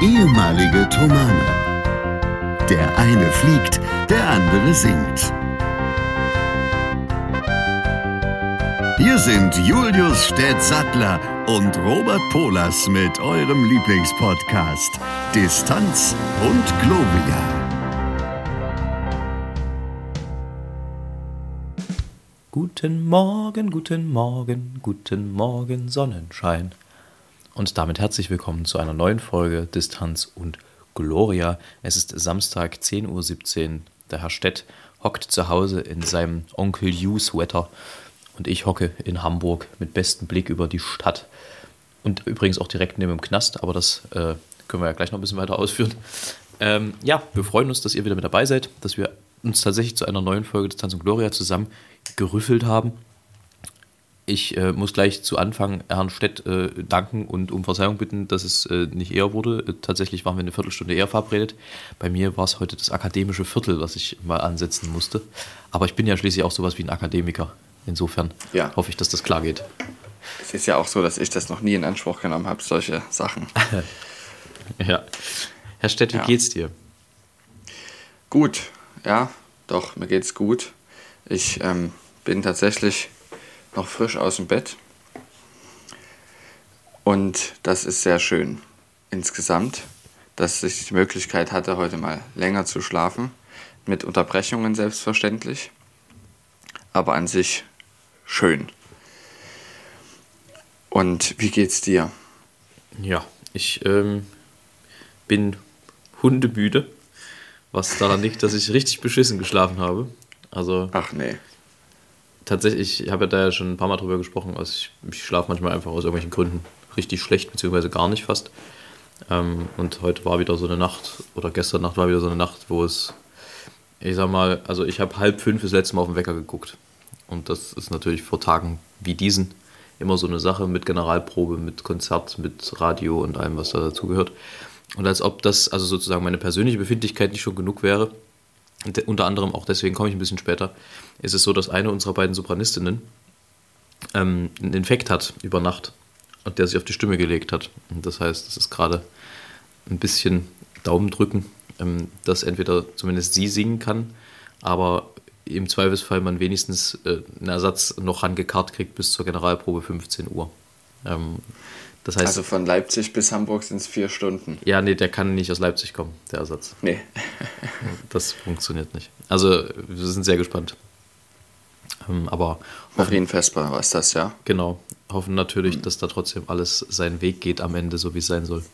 ehemalige Tomane. Der eine fliegt, der andere singt. Hier sind Julius Städtsattler und Robert Polas mit eurem Lieblingspodcast Distanz und Globia. Guten Morgen, guten Morgen, guten Morgen, Sonnenschein. Und damit herzlich willkommen zu einer neuen Folge Distanz und Gloria. Es ist Samstag, 10.17 Uhr. Der Herr Stett hockt zu Hause in seinem Onkel Hugh-Sweater und ich hocke in Hamburg mit bestem Blick über die Stadt. Und übrigens auch direkt neben dem Knast, aber das äh, können wir ja gleich noch ein bisschen weiter ausführen. Ähm, ja, wir freuen uns, dass ihr wieder mit dabei seid, dass wir uns tatsächlich zu einer neuen Folge Distanz und Gloria zusammen gerüffelt haben. Ich äh, muss gleich zu Anfang Herrn Stett äh, danken und um Verzeihung bitten, dass es äh, nicht eher wurde. Äh, tatsächlich waren wir eine Viertelstunde eher verabredet. Bei mir war es heute das akademische Viertel, was ich mal ansetzen musste. Aber ich bin ja schließlich auch sowas wie ein Akademiker. Insofern ja. hoffe ich, dass das klar geht. Es ist ja auch so, dass ich das noch nie in Anspruch genommen habe, solche Sachen. ja. Herr Stett, wie ja. geht's dir? Gut, ja, doch, mir geht's gut. Ich ähm, bin tatsächlich noch frisch aus dem Bett. Und das ist sehr schön insgesamt, dass ich die Möglichkeit hatte, heute mal länger zu schlafen. Mit Unterbrechungen selbstverständlich. Aber an sich schön. Und wie geht's dir? Ja, ich ähm, bin hundemüde, was daran liegt, dass ich richtig beschissen geschlafen habe. Also. Ach nee tatsächlich, ich habe ja da ja schon ein paar Mal drüber gesprochen, also ich, ich schlafe manchmal einfach aus irgendwelchen Gründen richtig schlecht, beziehungsweise gar nicht fast. Ähm, und heute war wieder so eine Nacht, oder gestern Nacht war wieder so eine Nacht, wo es, ich sag mal, also ich habe halb fünf das letzte Mal auf den Wecker geguckt. Und das ist natürlich vor Tagen wie diesen immer so eine Sache mit Generalprobe, mit Konzert, mit Radio und allem, was da dazugehört. Und als ob das also sozusagen meine persönliche Befindlichkeit nicht schon genug wäre, unter anderem auch deswegen komme ich ein bisschen später, ist es so, dass eine unserer beiden Sopranistinnen ähm, einen Infekt hat über Nacht und der sich auf die Stimme gelegt hat. Und das heißt, es ist gerade ein bisschen Daumen drücken, ähm, dass entweder zumindest sie singen kann, aber im Zweifelsfall man wenigstens äh, einen Ersatz noch rangekarrt kriegt bis zur Generalprobe 15 Uhr. Ähm, das heißt, also von Leipzig bis Hamburg sind es vier Stunden. Ja, nee, der kann nicht aus Leipzig kommen, der Ersatz. Nee. das funktioniert nicht. Also, wir sind sehr gespannt. Ähm, aber. Marienfestbar war es das, ja? Genau. Hoffen natürlich, mhm. dass da trotzdem alles seinen Weg geht am Ende, so wie es sein soll.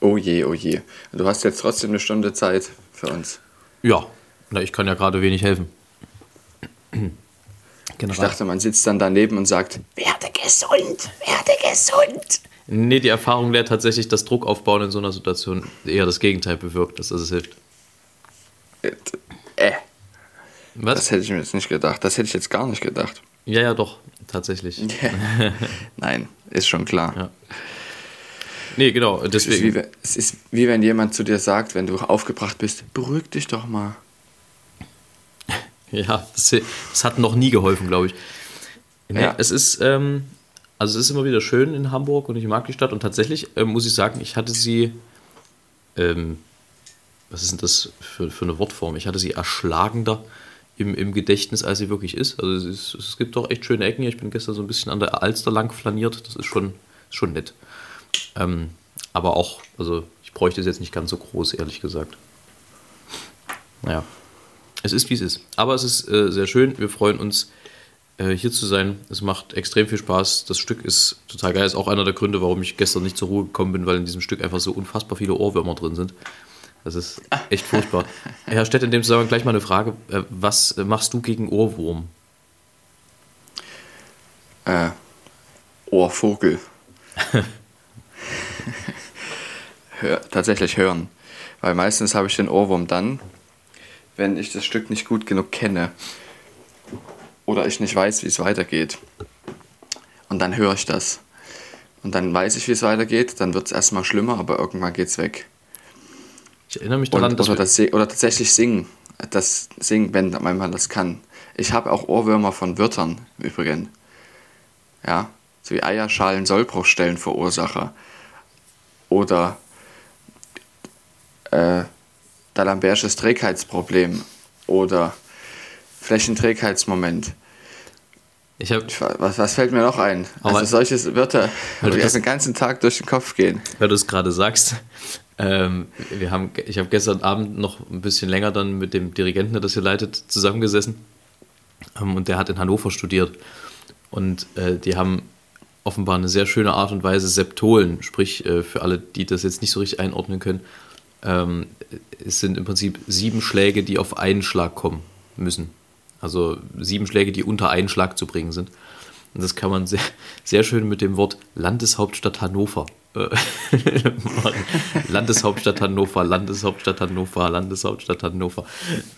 Oh je, oh je. Du hast jetzt trotzdem eine Stunde Zeit für uns. Ja, na, ich kann ja gerade wenig helfen. General. Ich dachte, man sitzt dann daneben und sagt, werde gesund, werde gesund. Nee, die Erfahrung lehrt tatsächlich, dass Druck aufbauen in so einer Situation eher das Gegenteil bewirkt, dass es hilft. Äh. äh. Was? Das hätte ich mir jetzt nicht gedacht. Das hätte ich jetzt gar nicht gedacht. Ja, ja, doch, tatsächlich. Nein, ist schon klar. Ja. Nee, genau, deswegen. Es ist, wie, es ist wie wenn jemand zu dir sagt, wenn du aufgebracht bist, beruhig dich doch mal. Ja, das, das, hat noch nie geholfen, glaube ich. Nee, ja. Es ist, ähm, also es ist immer wieder schön in Hamburg und ich mag die Stadt und tatsächlich ähm, muss ich sagen, ich hatte sie, ähm, was ist denn das für, für eine Wortform? Ich hatte sie erschlagender im, im Gedächtnis, als sie wirklich ist. Also es, ist, es gibt doch echt schöne Ecken hier. Ich bin gestern so ein bisschen an der Alster lang flaniert. Das ist schon, schon nett. Ähm, aber auch, also ich bräuchte es jetzt nicht ganz so groß, ehrlich gesagt. Naja es ist, wie es ist. Aber es ist äh, sehr schön. Wir freuen uns, äh, hier zu sein. Es macht extrem viel Spaß. Das Stück ist total geil. Ist auch einer der Gründe, warum ich gestern nicht zur Ruhe gekommen bin, weil in diesem Stück einfach so unfassbar viele Ohrwürmer drin sind. Das ist echt furchtbar. Herr Stett, in dem Zusammenhang gleich mal eine Frage. Äh, was machst du gegen Ohrwurm? Äh, Ohrvogel. Hör, tatsächlich hören. Weil meistens habe ich den Ohrwurm dann, wenn ich das Stück nicht gut genug kenne oder ich nicht weiß, wie es weitergeht. Und dann höre ich das. Und dann weiß ich, wie es weitergeht, dann wird es erstmal schlimmer, aber irgendwann geht es weg. Ich erinnere mich daran, Und, dass oder, das, oder tatsächlich singen. Das Singen, wenn man das kann. Ich habe auch Ohrwürmer von Wörtern übrigens. Ja, so wie Eierschalen Sollbruchstellen Verursacher. Oder äh, D'Alembertsches Trägheitsproblem oder Flächenträgheitsmoment. Ich wa- was, was fällt mir noch ein? Aber- also solche Wörter, die das- den ganzen Tag durch den Kopf gehen. weil du es gerade sagst, ähm, wir haben, ich habe gestern Abend noch ein bisschen länger dann mit dem Dirigenten, der das hier leitet, zusammengesessen. Ähm, und der hat in Hannover studiert. Und äh, die haben offenbar eine sehr schöne Art und Weise Septolen, sprich äh, für alle, die das jetzt nicht so richtig einordnen können, ähm, es sind im Prinzip sieben Schläge, die auf einen Schlag kommen müssen. Also sieben Schläge, die unter einen Schlag zu bringen sind. Und das kann man sehr, sehr schön mit dem Wort Landeshauptstadt Hannover äh, machen. Landeshauptstadt Hannover, Landeshauptstadt Hannover, Landeshauptstadt Hannover.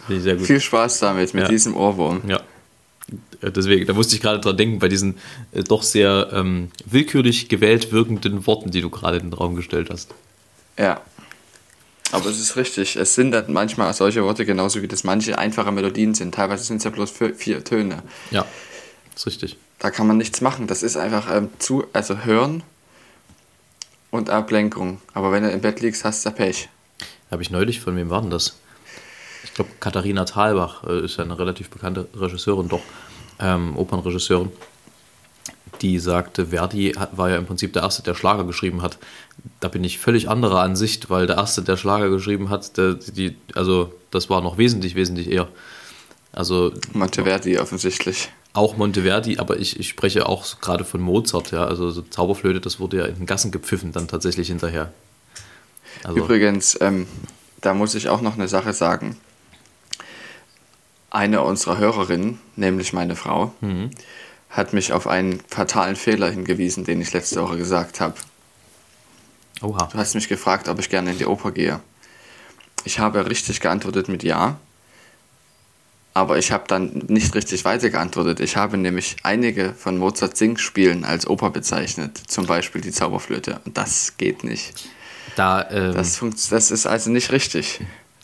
Viel Spaß damit, mit Ja. diesem Ohrwurm. Ja. Äh, Deswegen, da musste ich gerade dran denken, bei diesen äh, doch sehr ähm, willkürlich gewählt wirkenden Worten, die du gerade in den Raum gestellt hast. Ja. Aber es ist richtig. Es sind dann manchmal solche Worte genauso wie das manche einfache Melodien sind. Teilweise sind es ja bloß vier, vier Töne. Ja, ist richtig. Da kann man nichts machen. Das ist einfach ähm, zu, also hören und Ablenkung. Aber wenn du im Bett liegst, hast du Pech. Habe ich neulich, von wem war denn das? Ich glaube, Katharina Thalbach äh, ist ja eine relativ bekannte Regisseurin, doch, ähm, Opernregisseurin. Die sagte, Verdi hat, war ja im Prinzip der Erste, der Schlager geschrieben hat. Da bin ich völlig anderer Ansicht, weil der Erste, der Schlager geschrieben hat, der, die, also das war noch wesentlich, wesentlich eher. Also Monteverdi offensichtlich. auch Monteverdi, aber ich, ich spreche auch gerade von Mozart, ja. Also so Zauberflöte, das wurde ja in den Gassen gepfiffen dann tatsächlich hinterher. Also, Übrigens, ähm, da muss ich auch noch eine Sache sagen. Eine unserer Hörerinnen, nämlich meine Frau, Mhm. hat mich auf einen fatalen Fehler hingewiesen, den ich letzte Woche gesagt habe. Oha. Du hast mich gefragt, ob ich gerne in die Oper gehe. Ich habe richtig geantwortet mit Ja, aber ich habe dann nicht richtig weiter geantwortet. Ich habe nämlich einige von Mozarts Singspielen als Oper bezeichnet, zum Beispiel die Zauberflöte. Und das geht nicht. Da, ähm, Das, das ist also nicht richtig.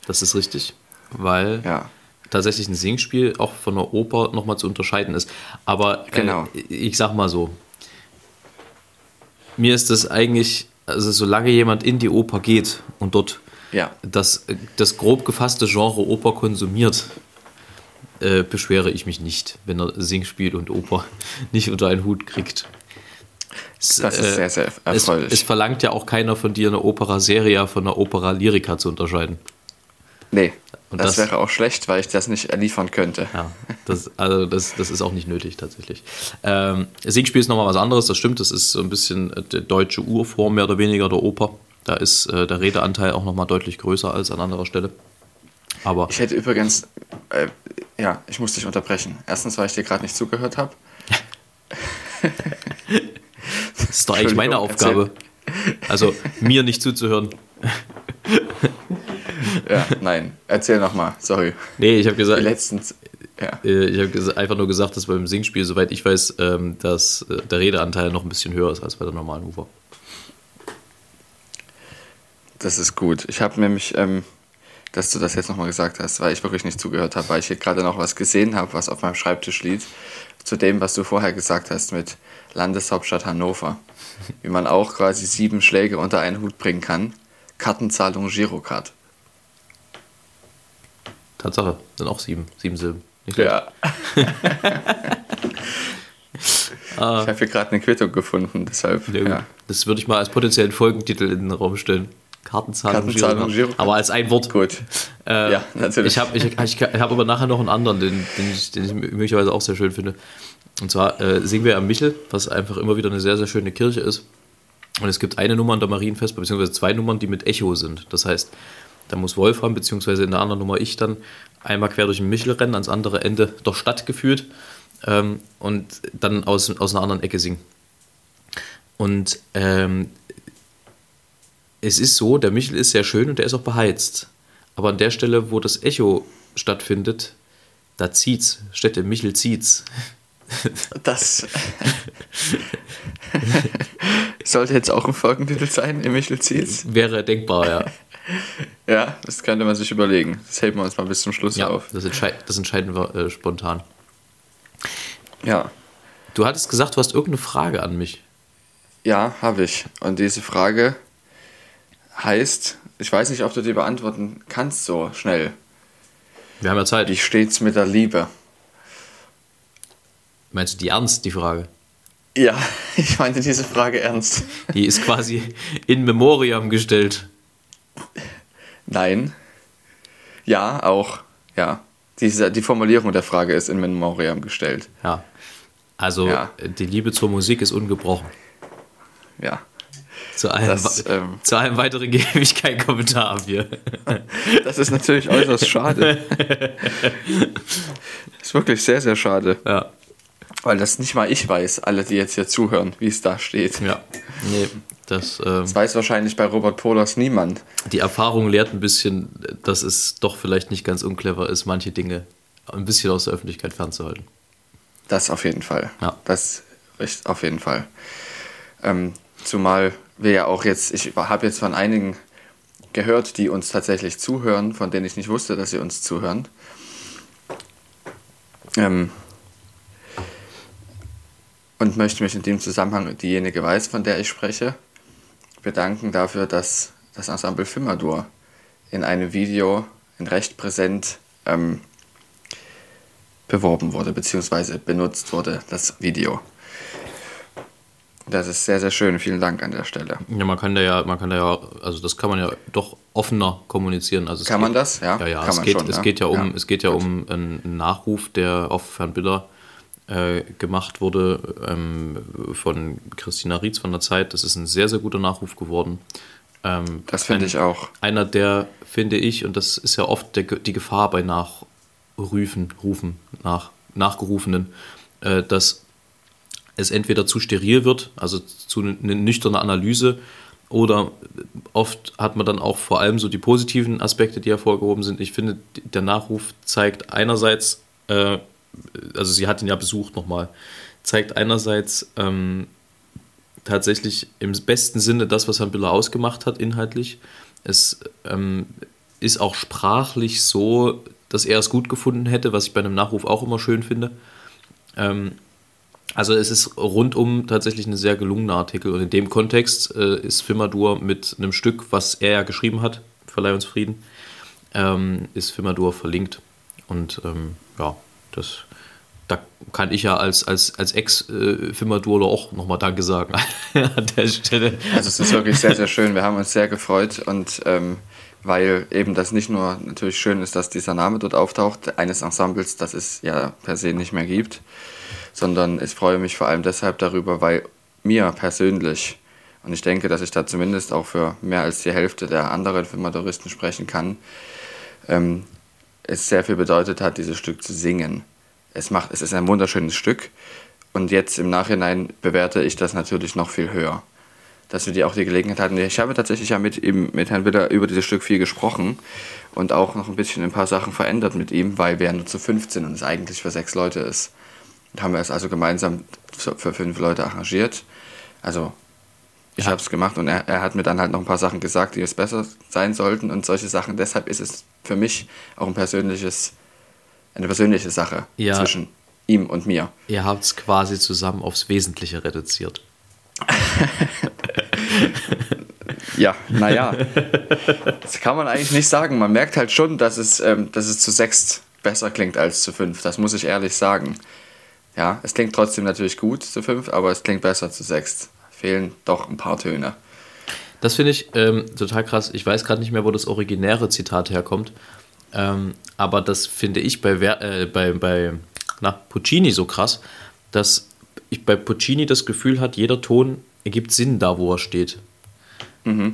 Das ist richtig, weil Ja. tatsächlich ein Singspiel auch von einer Oper nochmal zu unterscheiden ist. Aber Genau. äh, ich sag mal so, mir ist das eigentlich, also solange jemand in die Oper geht und dort Ja. das, das grob gefasste Genre Oper konsumiert, äh, beschwere ich mich nicht, wenn er Singspiel und Oper nicht unter einen Hut kriegt. Es, Das ist sehr, sehr es, erfreulich. es verlangt ja auch keiner von dir, eine Opera Seria von einer Opera Lyrica zu unterscheiden. Nee, Und das, das- wäre auch schlecht, weil ich das nicht liefern könnte. Ja, das, also das, das ist auch nicht nötig tatsächlich. Ähm, Singspiel ist nochmal was anderes, das stimmt, das ist so ein bisschen äh, die deutsche Urform mehr oder weniger der Oper. Da ist äh, der Redeanteil auch nochmal deutlich größer als an anderer Stelle. Aber Ich hätte übrigens, äh, ja, ich muss dich unterbrechen. Erstens, weil ich dir gerade nicht zugehört habe. das ist doch eigentlich meine Aufgabe. Also mir nicht zuzuhören. Ja, nein, erzähl nochmal, sorry. Nee, ich habe gesagt, letzten, ja, äh, ich habe einfach nur gesagt, dass beim Singspiel, soweit ich weiß, ähm, dass äh, der Redeanteil noch ein bisschen höher ist als bei der normalen Oper. das ist gut. Ich habe nämlich, ähm, dass du das jetzt nochmal gesagt hast, weil ich wirklich nicht zugehört habe, weil ich hier gerade noch was gesehen habe, was auf meinem Schreibtisch liegt, zu dem, was du vorher gesagt hast mit Landeshauptstadt Hannover. Wie man auch quasi sieben Schläge unter einen Hut bringen kann. Kartenzahlung Girocard. Tatsache, sind auch sieben, sieben Silben. Nicht. Ja. Ich habe hier gerade eine Quittung gefunden, deshalb. Ja. Ja. Das würde ich mal als potenziellen Folgentitel in den Raum stellen. Kartenzahlung, Kartenzahlung, Girocard. Girocard. Aber als ein Wort. Gut. Äh, Ja, natürlich. Ich habe ich, ich, hab aber nachher noch einen anderen, den, den, ich, den ich möglicherweise auch sehr schön finde. Und zwar äh, singen wir am Michel, was einfach immer wieder eine sehr, sehr schöne Kirche ist. Und es gibt eine Nummer an der Marienfestbar, beziehungsweise zwei Nummern, die mit Echo sind. Das heißt, da muss Wolfram, beziehungsweise in der anderen Nummer ich dann einmal quer durch den Michel rennen, ans andere Ende der Stadt geführt ähm, und dann aus, aus einer anderen Ecke singen. Und ähm, es ist so, der Michel ist sehr schön und der ist auch beheizt. Aber an der Stelle, wo das Echo stattfindet, da zieht's. Städte Michel zieht's. Das sollte jetzt auch ein Folgentitel sein, im Michel Ziels. Wäre denkbar, ja. Ja, das könnte man sich überlegen. Das heben wir uns mal bis zum Schluss ja auf. das, entschei das entscheiden wir äh, spontan. Ja, Du hattest gesagt, du hast irgendeine Frage an mich. ja, habe ich. Und diese Frage heißt, ich weiß nicht, ob du die beantworten kannst so schnell. Wir haben ja Zeit. Wie steht's mit der Liebe? Meinst du die ernst, die Frage? Ja, ich meinte diese Frage ernst. Die ist quasi in Memoriam gestellt. Nein. Ja, auch. Ja. Diese, die Formulierung der Frage ist in Memoriam gestellt. Ja. Also Ja. die Liebe zur Musik ist ungebrochen. Ja. Zu allem, Das, ähm, zu allem weiteren gebe ich keinen Kommentar ab hier. Das ist natürlich äußerst schade. ist wirklich sehr, sehr schade. Ja. Weil das nicht mal ich weiß, alle, die jetzt hier zuhören, wie es da steht. Ja. Nee, das, ähm, Das weiß wahrscheinlich bei Robert Polas niemand. die Erfahrung lehrt ein bisschen, dass es doch vielleicht nicht ganz unclever ist, manche Dinge ein bisschen aus der Öffentlichkeit fernzuhalten. Das auf jeden Fall. Ja. Das ist auf jeden Fall. Ähm, zumal wir ja auch jetzt, ich habe jetzt von einigen gehört, die uns tatsächlich zuhören, von denen ich nicht wusste, dass sie uns zuhören. Ähm, und möchte mich in dem Zusammenhang, diejenige weiß, von der ich spreche, bedanken dafür, dass das Ensemble Fimadur in einem Video in recht präsent ähm, beworben wurde, beziehungsweise benutzt wurde, das Video. Das ist sehr, sehr schön. Vielen Dank an der Stelle. Ja, man kann da ja, man kann da ja, also das kann man ja doch offener kommunizieren. Also Kann man geht, das? Ja, Ja, ja, kann es, man geht, schon, es ja. geht ja um, Ja, es geht ja gut. um einen Nachruf, der auf Herrn Biller äh, gemacht wurde ähm, von Christina Rietz von der Zeit. Das ist ein sehr, sehr guter Nachruf geworden. Ähm, Das finde ich auch. Einer der, finde ich, und das ist ja oft der, die Gefahr bei Nachrufen, Rufen, nach, Nachgerufenen, äh, dass es entweder zu steril wird, also zu eine nüchterne Analyse, oder oft hat man dann auch vor allem so die positiven Aspekte, die hervorgehoben sind. Ich finde, der Nachruf zeigt einerseits, äh, also sie hat ihn ja besucht nochmal, zeigt einerseits ähm, tatsächlich im besten Sinne das, was Herrn Biller ausgemacht hat, inhaltlich. Es ähm, ist auch sprachlich so, dass er es gut gefunden hätte, was ich bei einem Nachruf auch immer schön finde. Ähm, also es ist rundum tatsächlich ein sehr gelungener Artikel und in dem Kontext äh, ist Fimadur mit einem Stück, was er ja geschrieben hat, Verleih uns Frieden, ähm, ist Fimadur verlinkt und ähm, ja, das da kann ich ja als, als, als Ex-Fimadurler auch nochmal Danke sagen an der Stelle. Also es ist wirklich sehr, sehr schön. Wir haben uns sehr gefreut und ähm, weil eben das nicht nur natürlich schön ist, dass dieser Name dort auftaucht, eines Ensembles, das es ja per se nicht mehr gibt, sondern ich freue mich vor allem deshalb darüber, weil mir persönlich, und ich denke, dass ich da zumindest auch für mehr als die Hälfte der anderen Filmadoristen sprechen kann, ähm, es sehr viel bedeutet hat, dieses Stück zu singen. Es, macht, es ist ein wunderschönes Stück und jetzt im Nachhinein bewerte ich das natürlich noch viel höher. Dass wir die auch die Gelegenheit hatten. Ich habe tatsächlich ja mit, ihm, mit Herrn Willer über dieses Stück viel gesprochen und auch noch ein bisschen ein paar Sachen verändert mit ihm, weil wir ja nur zu 15 und es eigentlich für sechs Leute ist. Und haben wir es also gemeinsam für fünf Leute arrangiert. Also ich Ja. habe es gemacht und er, er hat mir dann halt noch ein paar Sachen gesagt, die es besser sein sollten und solche Sachen. Deshalb ist es für mich auch ein persönliches, eine persönliche Sache Ja. zwischen ihm und mir. Ihr habt es quasi zusammen aufs Wesentliche reduziert. Ja, naja. das kann man eigentlich nicht sagen. Man merkt halt schon, dass es, ähm, dass es zu sechst besser klingt als zu fünf. Das muss ich ehrlich sagen. Ja, es klingt trotzdem natürlich gut zu fünf, aber es klingt besser zu sechst. Fehlen doch ein paar Töne. Das finde ich ähm, total krass. Ich weiß gerade nicht mehr, wo das originäre Zitat herkommt. Ähm, aber das finde ich bei, äh, bei, bei na, Puccini so krass, dass ich bei Puccini das Gefühl hat, jeder Ton ergibt Sinn da, wo er steht.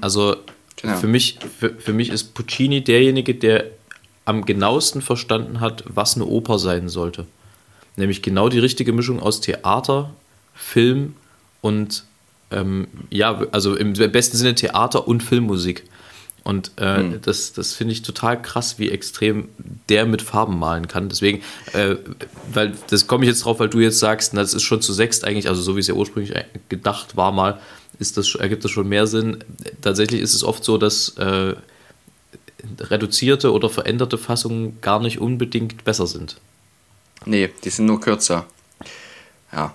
Also Genau. für, mich, für, für mich ist Puccini derjenige, der am genauesten verstanden hat, was eine Oper sein sollte. Nämlich genau die richtige Mischung aus Theater, Film und ähm, ja, also im besten Sinne Theater und Filmmusik. Und äh, das, das finde ich total krass, wie extrem der mit Farben malen kann. Deswegen, äh, weil das komme ich jetzt drauf, weil du jetzt sagst, na, das ist schon zu sechst eigentlich, also so wie es ja ursprünglich gedacht war mal, ist das, ergibt das schon mehr Sinn. Tatsächlich ist es oft so, dass äh, reduzierte oder veränderte Fassungen gar nicht unbedingt besser sind. Nee, die sind nur kürzer. Ja.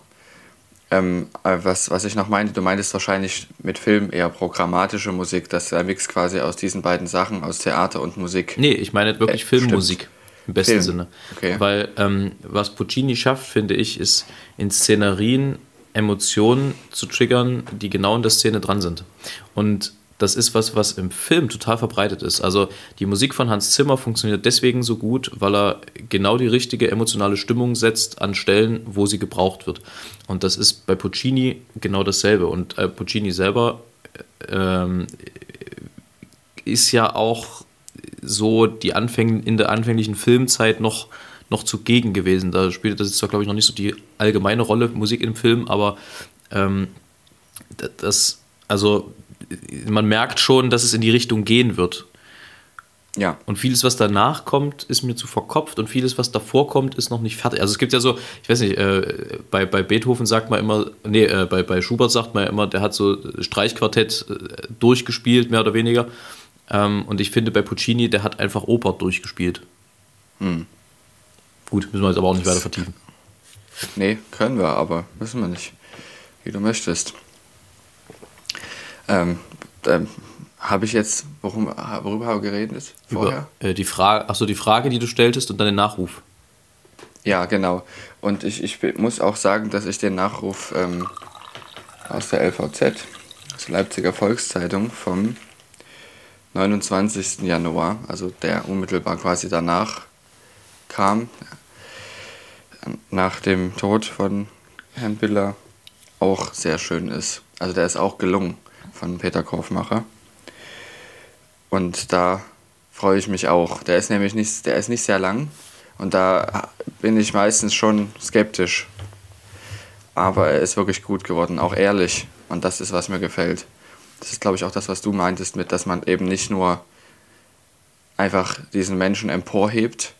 Ähm, äh, was, was ich noch meinte, du meintest wahrscheinlich mit Film eher programmatische Musik, dass der Mix quasi aus diesen beiden Sachen, aus Theater und Musik. Nee, ich meine wirklich Äh, Filmmusik. stimmt. Im besten Film. Sinne. Okay. Weil ähm, was Puccini schafft, finde ich, ist in Szenerien Emotionen zu triggern, die genau in der Szene dran sind. Und das ist was, was im Film total verbreitet ist. Also die Musik von Hans Zimmer funktioniert deswegen so gut, weil er genau die richtige emotionale Stimmung setzt an Stellen, wo sie gebraucht wird. Und das ist bei Puccini genau dasselbe. Und äh, Puccini selber ähm, ist ja auch so die Anfäng in der anfänglichen Filmzeit noch, noch zugegen gewesen. Da spielte das jetzt zwar, glaube ich, noch nicht so die allgemeine Rolle, Musik im Film, aber ähm, das, also man merkt schon, dass es in die Richtung gehen wird. Ja, Und vieles, was danach kommt, ist mir zu verkopft und vieles, was davor kommt, ist noch nicht fertig. Also es gibt ja so, ich weiß nicht, äh, bei, bei Beethoven sagt man immer, nee, äh, bei, bei Schubert sagt man ja immer, der hat so Streichquartett äh, durchgespielt, mehr oder weniger. Ähm, und ich finde bei Puccini, der hat einfach Oper durchgespielt. Gut, müssen wir jetzt aber auch nicht weiter vertiefen. nee, können wir, aber müssen wir nicht. Wie du möchtest. Ähm, ähm, habe ich jetzt, worum, worüber habe ich geredet? Vorher? Über, äh, die Frage, achso, die Frage, die du stelltest und dann den Nachruf. Ja, genau. Und ich, ich muss auch sagen, dass ich den Nachruf ähm, aus der LVZ, aus der Leipziger Volkszeitung, vom 29. Januar, also der unmittelbar quasi danach kam, nach dem Tod von Herrn Biller, auch sehr schön ist. Also der ist auch gelungen von Peter Korfmacher. Und da freue ich mich auch. Der ist nämlich nicht, der ist nicht sehr lang und da bin ich meistens schon skeptisch. Aber er ist wirklich gut geworden, auch ehrlich. Und das ist, was mir gefällt. Das ist, glaube ich, auch das, was du meintest, mit, dass man eben nicht nur einfach diesen Menschen emporhebt,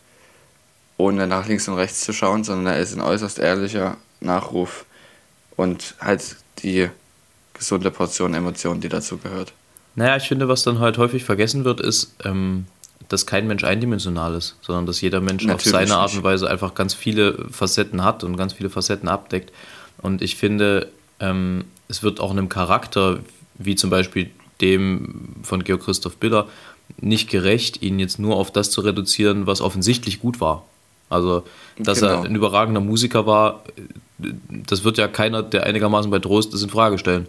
ohne nach links und rechts zu schauen, sondern er ist ein äußerst ehrlicher Nachruf und halt die gesunde Portion Emotionen, die dazu gehört. Naja, ich finde, was dann halt häufig vergessen wird, ist, ähm, dass kein Mensch eindimensional ist, sondern dass jeder Mensch auf Natürlich seine Art nicht. und Weise einfach ganz viele Facetten hat und ganz viele Facetten abdeckt. Und ich finde, ähm, es wird auch einem Charakter, wie zum Beispiel dem von Georg Christoph Biller, nicht gerecht, ihn jetzt nur auf das zu reduzieren, was offensichtlich gut war. Also, dass Genau. er ein überragender Musiker war, das wird ja keiner, der einigermaßen bei Trost ist, in Frage stellen.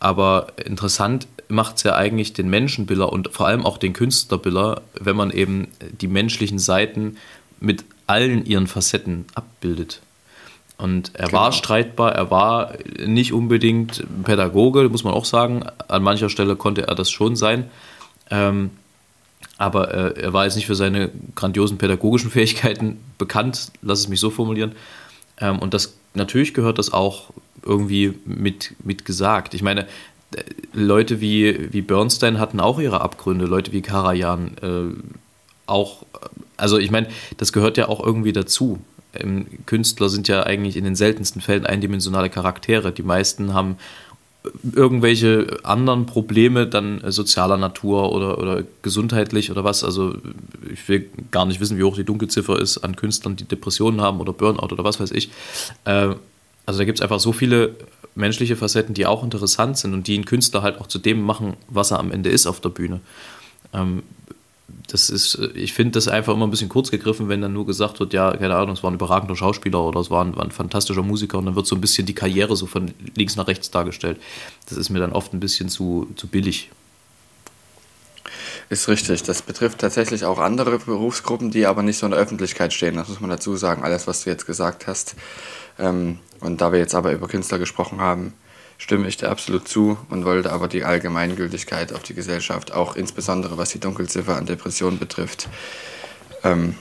Aber interessant macht es ja eigentlich den Menschenbiller und vor allem auch den Künstlerbiller, wenn man eben die menschlichen Seiten mit allen ihren Facetten abbildet. Und er war Genau. streitbar, er war nicht unbedingt Pädagoge, muss man auch sagen. An mancher Stelle konnte er das schon sein. Ähm, aber äh, er war jetzt nicht für seine grandiosen pädagogischen Fähigkeiten bekannt, lass es mich so formulieren. Ähm, und das natürlich gehört das auch irgendwie mit, mit gesagt. Ich meine, äh, Leute wie, wie Bernstein hatten auch ihre Abgründe, Leute wie Karajan äh, auch, also ich meine, das gehört ja auch irgendwie dazu. Ähm, Künstler sind ja eigentlich in den seltensten Fällen eindimensionale Charaktere. Die meisten haben irgendwelche anderen Probleme dann äh, sozialer Natur oder, oder gesundheitlich oder was. Also ich will gar nicht wissen, wie hoch die Dunkelziffer ist an Künstlern, die Depressionen haben oder Burnout oder was weiß ich. Äh, also da gibt es einfach so viele menschliche Facetten, die auch interessant sind und die einen Künstler halt auch zu dem machen, was er am Ende ist auf der Bühne. Das ist, äh, ich finde das einfach immer ein bisschen kurz gegriffen, wenn dann nur gesagt wird, ja, keine Ahnung, es war ein überragender Schauspieler oder es war ein, war ein fantastischer Musiker und dann wird so ein bisschen die Karriere so von links nach rechts dargestellt. Das ist mir dann oft ein bisschen zu, zu billig. Ist richtig. Das betrifft tatsächlich auch andere Berufsgruppen, die aber nicht so in der Öffentlichkeit stehen. Das muss man dazu sagen, alles, was du jetzt gesagt hast. Ähm, und da wir jetzt aber über Künstler gesprochen haben, stimme ich dir absolut zu und wollte aber die Allgemeingültigkeit auf die Gesellschaft, auch insbesondere was die Dunkelziffer an Depressionen betrifft, ähm,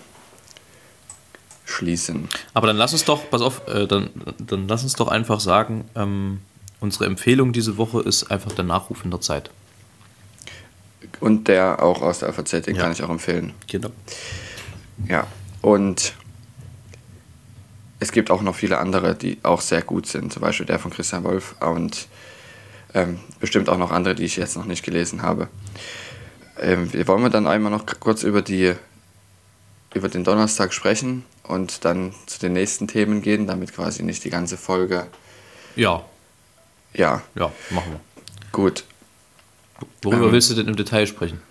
schließen. Aber dann lass uns doch, pass auf, äh, dann, dann lass uns doch einfach sagen, ähm, unsere Empfehlung diese Woche ist einfach der Nachruf in der Zeit. Und der auch aus der FAZ, den Ja. kann ich auch empfehlen. Genau. Ja, und es gibt auch noch viele andere, die auch sehr gut sind. Zum Beispiel der von Christian Wolf und ähm, bestimmt auch noch andere, die ich jetzt noch nicht gelesen habe. Ähm, wollen wir dann einmal noch kurz über, die, über den Donnerstag sprechen und dann zu den nächsten Themen gehen, damit quasi nicht die ganze Folge Ja, Ja, ja, machen wir. gut. Worüber Ähm. willst du denn im Detail sprechen?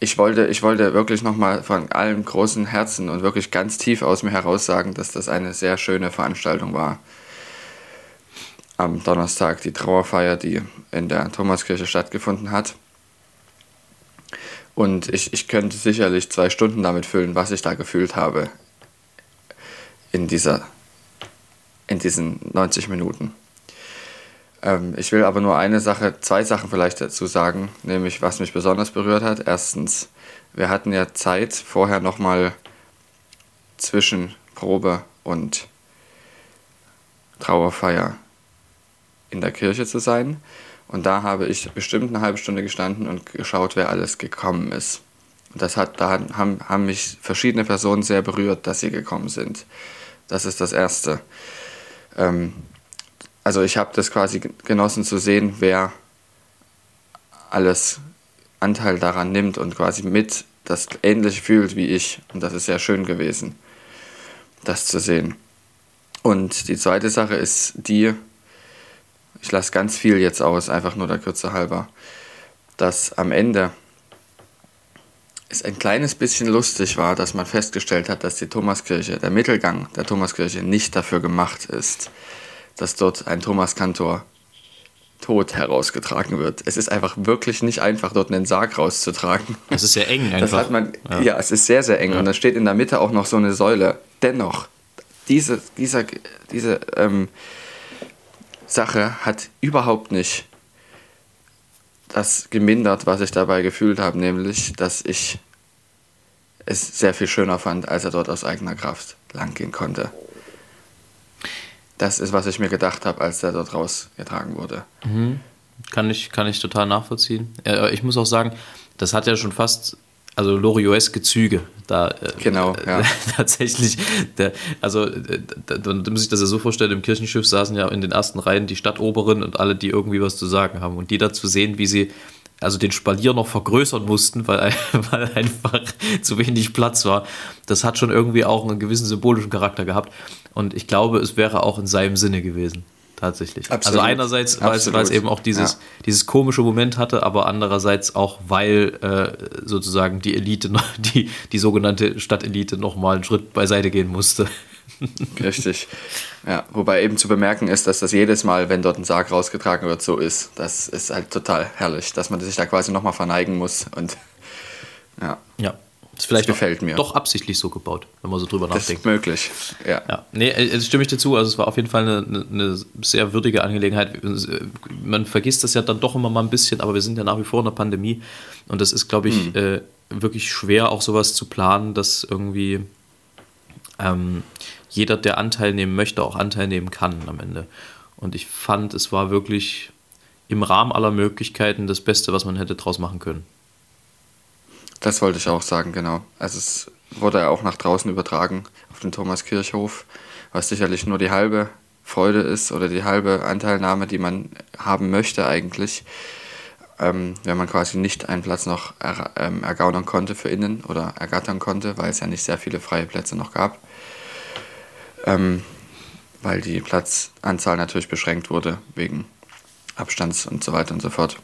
Ich wollte, ich wollte wirklich nochmal von allem großen Herzen und wirklich ganz tief aus mir heraus sagen, dass das eine sehr schöne Veranstaltung war. Am Donnerstag die Trauerfeier, die in der Thomaskirche stattgefunden hat. Und ich, ich könnte sicherlich zwei Stunden damit füllen, was ich da gefühlt habe in, dieser, in diesen 90 Minuten. Ähm, ich will aber nur eine Sache, zwei Sachen vielleicht dazu sagen, nämlich was mich besonders berührt hat. Erstens, wir hatten ja Zeit vorher nochmal zwischen Probe und Trauerfeier in der Kirche zu sein. Und da habe ich bestimmt eine halbe Stunde gestanden und geschaut, wer alles gekommen ist. Und das hat, da haben, haben mich verschiedene Personen sehr berührt, dass sie gekommen sind. Das ist das Erste. Ähm, also ich habe das quasi genossen zu sehen, wer alles Anteil daran nimmt und quasi mit das ähnlich fühlt wie ich. Und das ist sehr schön gewesen, das zu sehen. Und die zweite Sache ist die, ich lasse ganz viel jetzt aus, einfach nur der Kürze halber, dass am Ende es ein kleines bisschen lustig war, dass man festgestellt hat, dass die Thomaskirche, der Mittelgang der Thomaskirche nicht dafür gemacht ist, dass dort ein Thomaskantor tot herausgetragen wird. Es ist einfach wirklich nicht einfach, dort einen Sarg rauszutragen. Es ist sehr eng einfach. Das hat man, Ja. ja. es ist sehr, sehr eng. Ja. Und da steht in der Mitte auch noch so eine Säule. Dennoch, diese, dieser, diese ähm, Sache hat überhaupt nicht das gemindert, was ich dabei gefühlt habe, nämlich, dass ich es sehr viel schöner fand, als er dort aus eigener Kraft langgehen konnte. Das ist, was ich mir gedacht habe, als er dort rausgetragen wurde. Kann ich, kann ich total nachvollziehen. Aber ich muss auch sagen, das hat ja schon fast, also Lorioeske Züge. Da, äh, Genau, ja. tatsächlich, der, also äh, da, da muss ich das ja so vorstellen, im Kirchenschiff saßen ja in den ersten Reihen die Stadtoberen und alle, die irgendwie was zu sagen haben. Und die da zu sehen, wie sie also den Spalier noch vergrößern mussten, weil, weil einfach zu wenig Platz war, das hat schon irgendwie auch einen gewissen symbolischen Charakter gehabt. Und ich glaube, es wäre auch in seinem Sinne gewesen. Tatsächlich. Absolut. Also einerseits, weil es, weil es Absolut. eben auch dieses, Ja. dieses komische Moment hatte, aber andererseits auch, weil äh, sozusagen die Elite, die, die sogenannte Stadtelite noch mal einen Schritt beiseite gehen musste. Richtig. Ja, wobei eben zu bemerken ist, dass das jedes Mal, wenn dort ein Sarg rausgetragen wird, so ist. Das ist halt total herrlich, dass man sich da quasi nochmal verneigen muss. Und ja, Ja. Ist vielleicht Das gefällt doch, mir. doch absichtlich so gebaut, wenn man so drüber das ist nachdenkt. möglich. Ja. Ja, nee, äh, stimme ich dir zu. Also es war auf jeden Fall eine, eine, sehr würdige Angelegenheit. Man vergisst das ja dann doch immer mal ein bisschen, aber wir sind ja nach wie vor in der Pandemie und das ist, glaube ich, äh, wirklich schwer, auch sowas zu planen, dass irgendwie ähm, jeder, der Anteil nehmen möchte, auch Anteil nehmen kann am Ende. Und ich fand, es war wirklich im Rahmen aller Möglichkeiten das Beste, was man hätte draus machen können. Das wollte ich auch sagen, genau. Also es wurde ja auch nach draußen übertragen auf den Thomaskirchhof, was sicherlich nur die halbe Freude ist oder die halbe Anteilnahme, die man haben möchte eigentlich, ähm, wenn man quasi nicht einen Platz noch er, ähm, ergaunern konnte für innen oder ergattern konnte, weil es ja nicht sehr viele freie Plätze noch gab. Ähm, weil die Platzanzahl natürlich beschränkt wurde wegen Abstands und so weiter und so fort.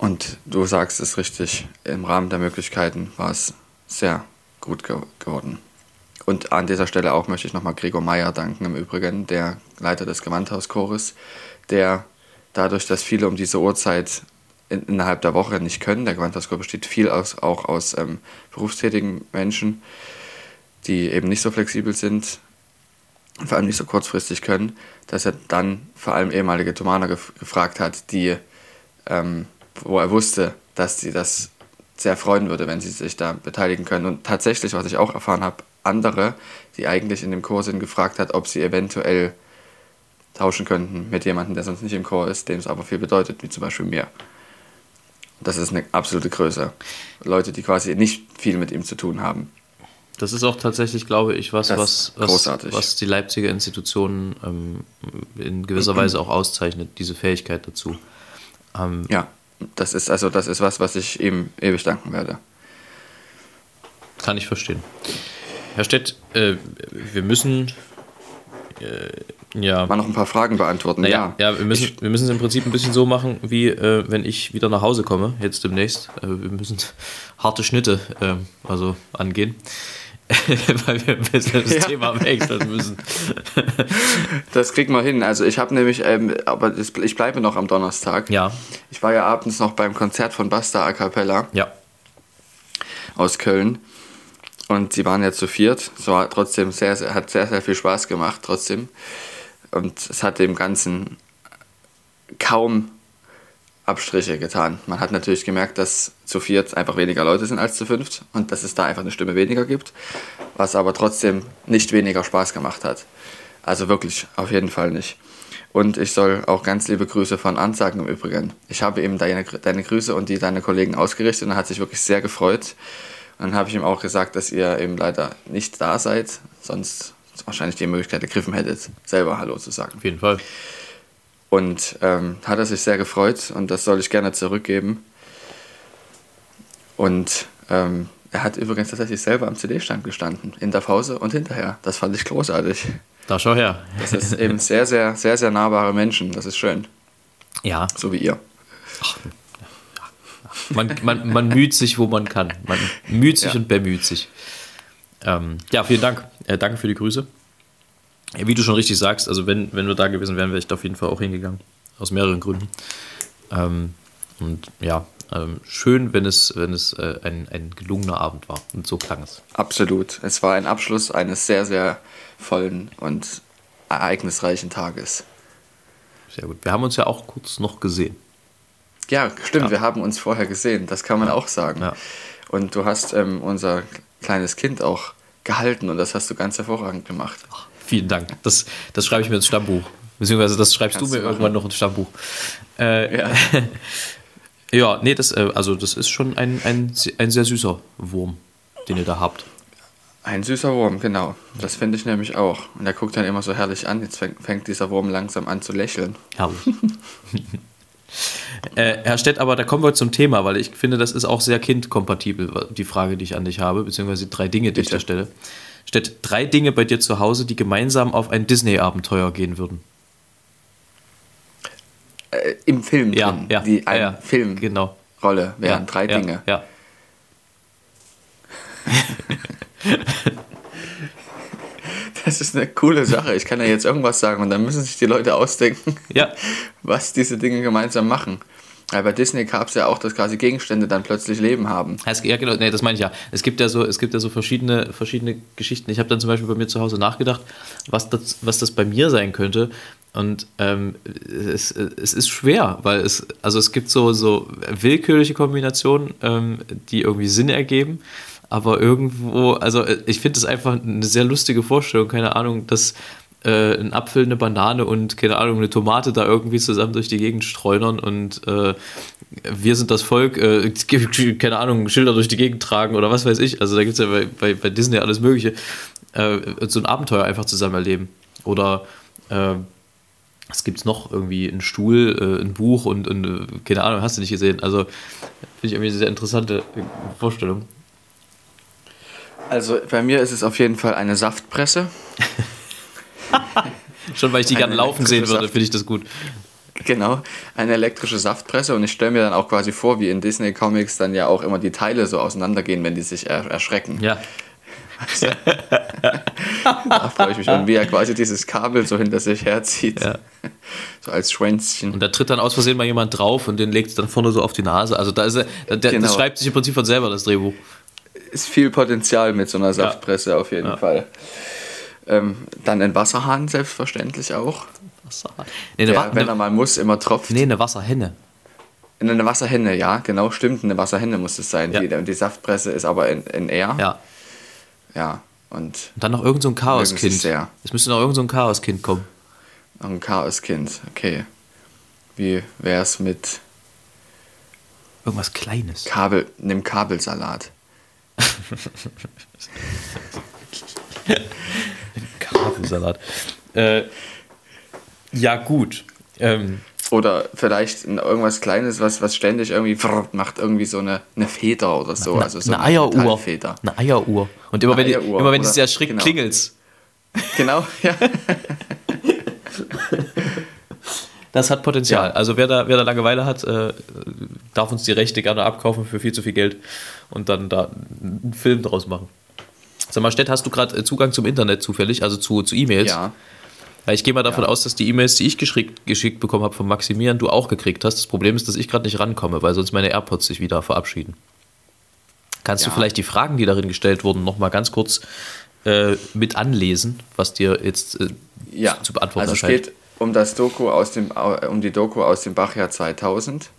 Und du sagst es richtig, im Rahmen der Möglichkeiten war es sehr gut ge geworden. Und an dieser Stelle auch möchte ich nochmal Gregor Meyer danken, im Übrigen, der Leiter des Gewandhauschores, der dadurch, dass viele um diese Uhrzeit in, innerhalb der Woche nicht können, der Gewandhauschor besteht viel aus, auch aus ähm, berufstätigen Menschen, die eben nicht so flexibel sind und vor allem nicht so kurzfristig können, dass er dann vor allem ehemalige Thomaner gef gefragt hat, die ähm, wo er wusste, dass sie das sehr freuen würde, wenn sie sich da beteiligen können. Und tatsächlich, was ich auch erfahren habe, andere, die eigentlich in dem Chor sind, gefragt hat, ob sie eventuell tauschen könnten mit jemandem, der sonst nicht im Chor ist, dem es aber viel bedeutet, wie zum Beispiel mir. Das ist eine absolute Größe. Leute, die quasi nicht viel mit ihm zu tun haben. Das ist auch tatsächlich, glaube ich, was, was, was, was die Leipziger Institutionen ähm, in gewisser Weise auch auszeichnet, diese Fähigkeit dazu. Ähm, Ja, das ist also das ist was, was ich ihm ewig danken werde. Kann ich verstehen. Herr Stett, äh, wir müssen äh, Ja. mal noch ein paar Fragen beantworten. Naja, ja, wir müssen, wir müssen es im Prinzip ein bisschen so machen, wie äh, wenn ich wieder nach Hause komme, jetzt demnächst. Äh, wir müssen harte Schnitte äh, also angehen, weil wir ein bisschen das Ja. Thema wechseln müssen. Das kriegen wir hin. Also ich habe nämlich, ähm, aber ich bleibe noch am Donnerstag. Ja, Ich war ja abends noch beim Konzert von Basta A Cappella ja. aus Köln. Und sie waren ja zu viert. Es war trotzdem sehr, sehr, hat sehr, sehr viel Spaß gemacht trotzdem. Und es hat dem Ganzen kaum Abstriche getan. Man hat natürlich gemerkt, dass zu viert einfach weniger Leute sind als zu fünft und dass es da einfach eine Stimme weniger gibt, was aber trotzdem nicht weniger Spaß gemacht hat. Also wirklich, auf jeden Fall nicht. Und ich soll auch ganz liebe Grüße von Arndt sagen im Übrigen. Ich habe ihm deine, deine Grüße und die deiner Kollegen ausgerichtet und er hat sich wirklich sehr gefreut. Und dann habe ich ihm auch gesagt, dass ihr eben leider nicht da seid, sonst wahrscheinlich die Möglichkeit ergriffen hättet, selber Hallo zu sagen. Auf jeden Fall. Und ähm, hat er sich sehr gefreut und das soll ich gerne zurückgeben. Und ähm, er hat übrigens tatsächlich selber am CD-Stand gestanden, in der Pause und hinterher. Das fand ich großartig. Da schau her. Das ist eben sehr, sehr, sehr, sehr nahbare Menschen. Das ist schön. Ja, So wie ihr. man, man, man müht sich, wo man kann. Man müht sich Ja. und bemüht sich. Ähm, ja, vielen Dank. Äh, danke für die Grüße. Ja, Wie du schon richtig sagst, also wenn, wenn wir da gewesen wären, wäre ich da auf jeden Fall auch hingegangen. Aus mehreren Gründen. Ähm, und ja, ähm, schön, wenn es, wenn es äh, ein, ein gelungener Abend war. Und so klang es. Absolut. Es war ein Abschluss eines sehr, sehr vollen und ereignisreichen Tages. Sehr gut. Wir haben uns ja auch kurz noch gesehen. Ja, stimmt, Ja. wir haben uns vorher gesehen, das kann man auch sagen. Ja. Und du hast ähm, unser kleines Kind auch gehalten und das hast du ganz hervorragend gemacht. Vielen Dank. Das, das schreibe ich mir ins Stammbuch. Beziehungsweise das schreibst Kannst du mir du irgendwann noch ins Stammbuch. Äh, Ja. Ja, nee, das, äh, also das ist schon ein, ein, ein sehr süßer Wurm, den ihr da habt. Ein süßer Wurm, genau. Das finde ich nämlich auch. Und er guckt dann immer so herrlich an. Jetzt fängt, fängt dieser Wurm langsam an zu lächeln. Herrlich. äh, Herr Stett, aber da kommen wir zum Thema, weil ich finde, das ist auch sehr kindkompatibel, die Frage, die ich an dich habe, beziehungsweise drei Dinge, die ich Bitte. da stelle. Stett, drei Dinge bei dir zu Hause, die gemeinsam auf ein Disney-Abenteuer gehen würden. Äh, Im Film Ja, drin, ja, die ja, eine ja. Filmrolle Genau. wären. ja, drei ja, Dinge. Ja. Das ist eine coole Sache. Ich kann ja jetzt irgendwas sagen und dann müssen sich die Leute ausdenken, Ja. was diese Dinge gemeinsam machen. Weil bei Disney gab es ja auch, dass quasi Gegenstände dann plötzlich Leben haben. Ja, genau, nee, das meine ich ja. Es gibt ja so, es gibt ja so verschiedene, verschiedene Geschichten. Ich habe dann zum Beispiel bei mir zu Hause nachgedacht, was das, was das bei mir sein könnte. Und ähm, es, es ist schwer, weil es, also es gibt so, so willkürliche Kombinationen, ähm, die irgendwie Sinn ergeben. Aber irgendwo, also ich finde es einfach eine sehr lustige Vorstellung, keine Ahnung, dass äh, ein Apfel, eine Banane und keine Ahnung, eine Tomate da irgendwie zusammen durch die Gegend streunern und äh, wir sind das Volk, äh, keine Ahnung, Schilder durch die Gegend tragen oder was weiß ich. Also da gibt es ja bei, bei, bei Disney alles Mögliche. Äh, so ein Abenteuer einfach zusammen erleben. Oder äh, es gibt noch irgendwie einen Stuhl, äh, ein Buch und, und keine Ahnung, hast du nicht gesehen. Also finde ich irgendwie eine sehr interessante Vorstellung. Also bei mir ist es auf jeden Fall eine Saftpresse. Schon weil ich die gerne laufen sehen würde, finde ich das gut. Genau, eine elektrische Saftpresse und ich stelle mir dann auch quasi vor, wie in Disney Comics dann ja auch immer die Teile so auseinandergehen, wenn die sich er erschrecken. Ja, Da freue ich mich und wie er quasi dieses Kabel so hinter sich herzieht. Ja. So als Schwänzchen. und da tritt dann aus Versehen mal jemand drauf und den legt es dann vorne so auf die Nase. Also da ist er, der, Genau. das schreibt sich im Prinzip von selber, das Drehbuch. Ist viel Potenzial mit so einer Saftpresse auf jeden Ja. Fall. Ähm, dann ein Wasserhahn selbstverständlich auch. Wasserhahn. Nee, Der, Wa wenn er mal muss, immer tropft. nee, eine Wasserhenne. Eine Wasserhenne, ja, genau, stimmt. Eine Wasserhenne muss es sein. Ja. Die, und die Saftpresse ist aber in, in R. Ja. Ja, und Und dann noch irgend so ein Chaoskind. Es müsste noch irgend so ein Chaoskind kommen. noch ein Chaoskind. Okay. Wie wär's mit Irgendwas Kleines. Kabel, einem Kabelsalat? Kabelsalat. äh, ja, gut. Ähm, Oder vielleicht irgendwas Kleines, was, was ständig irgendwie macht, irgendwie so eine, eine Feder oder so. eine, also so eine Eieruhr. Metallfeder. Eine Eieruhr. Und immer Eine wenn, Eieruhr, immer wenn es sehr schräg genau. klingelt. Genau, ja. Das hat Potenzial. Ja. Also wer da, wer da Langeweile hat, äh, darf uns die Rechte gerne abkaufen für viel zu viel Geld und dann da einen Film draus machen. Sag mal, Stett, hast du gerade äh, Zugang zum Internet zufällig, also zu, zu E-Mails? Ja. Ich gehe mal davon Ja. aus, dass die E-Mails, die ich geschickt, geschickt bekommen habe von Maximilian, du auch gekriegt hast. Das Problem ist, dass ich gerade nicht rankomme, weil sonst meine AirPods sich wieder verabschieden. Kannst du Ja. vielleicht die Fragen, die darin gestellt wurden, nochmal ganz kurz äh, mit anlesen, was dir jetzt äh, Ja, zu beantworten also es erscheint? geht um das Doku aus dem um die Doku aus dem Bachjahr 2000.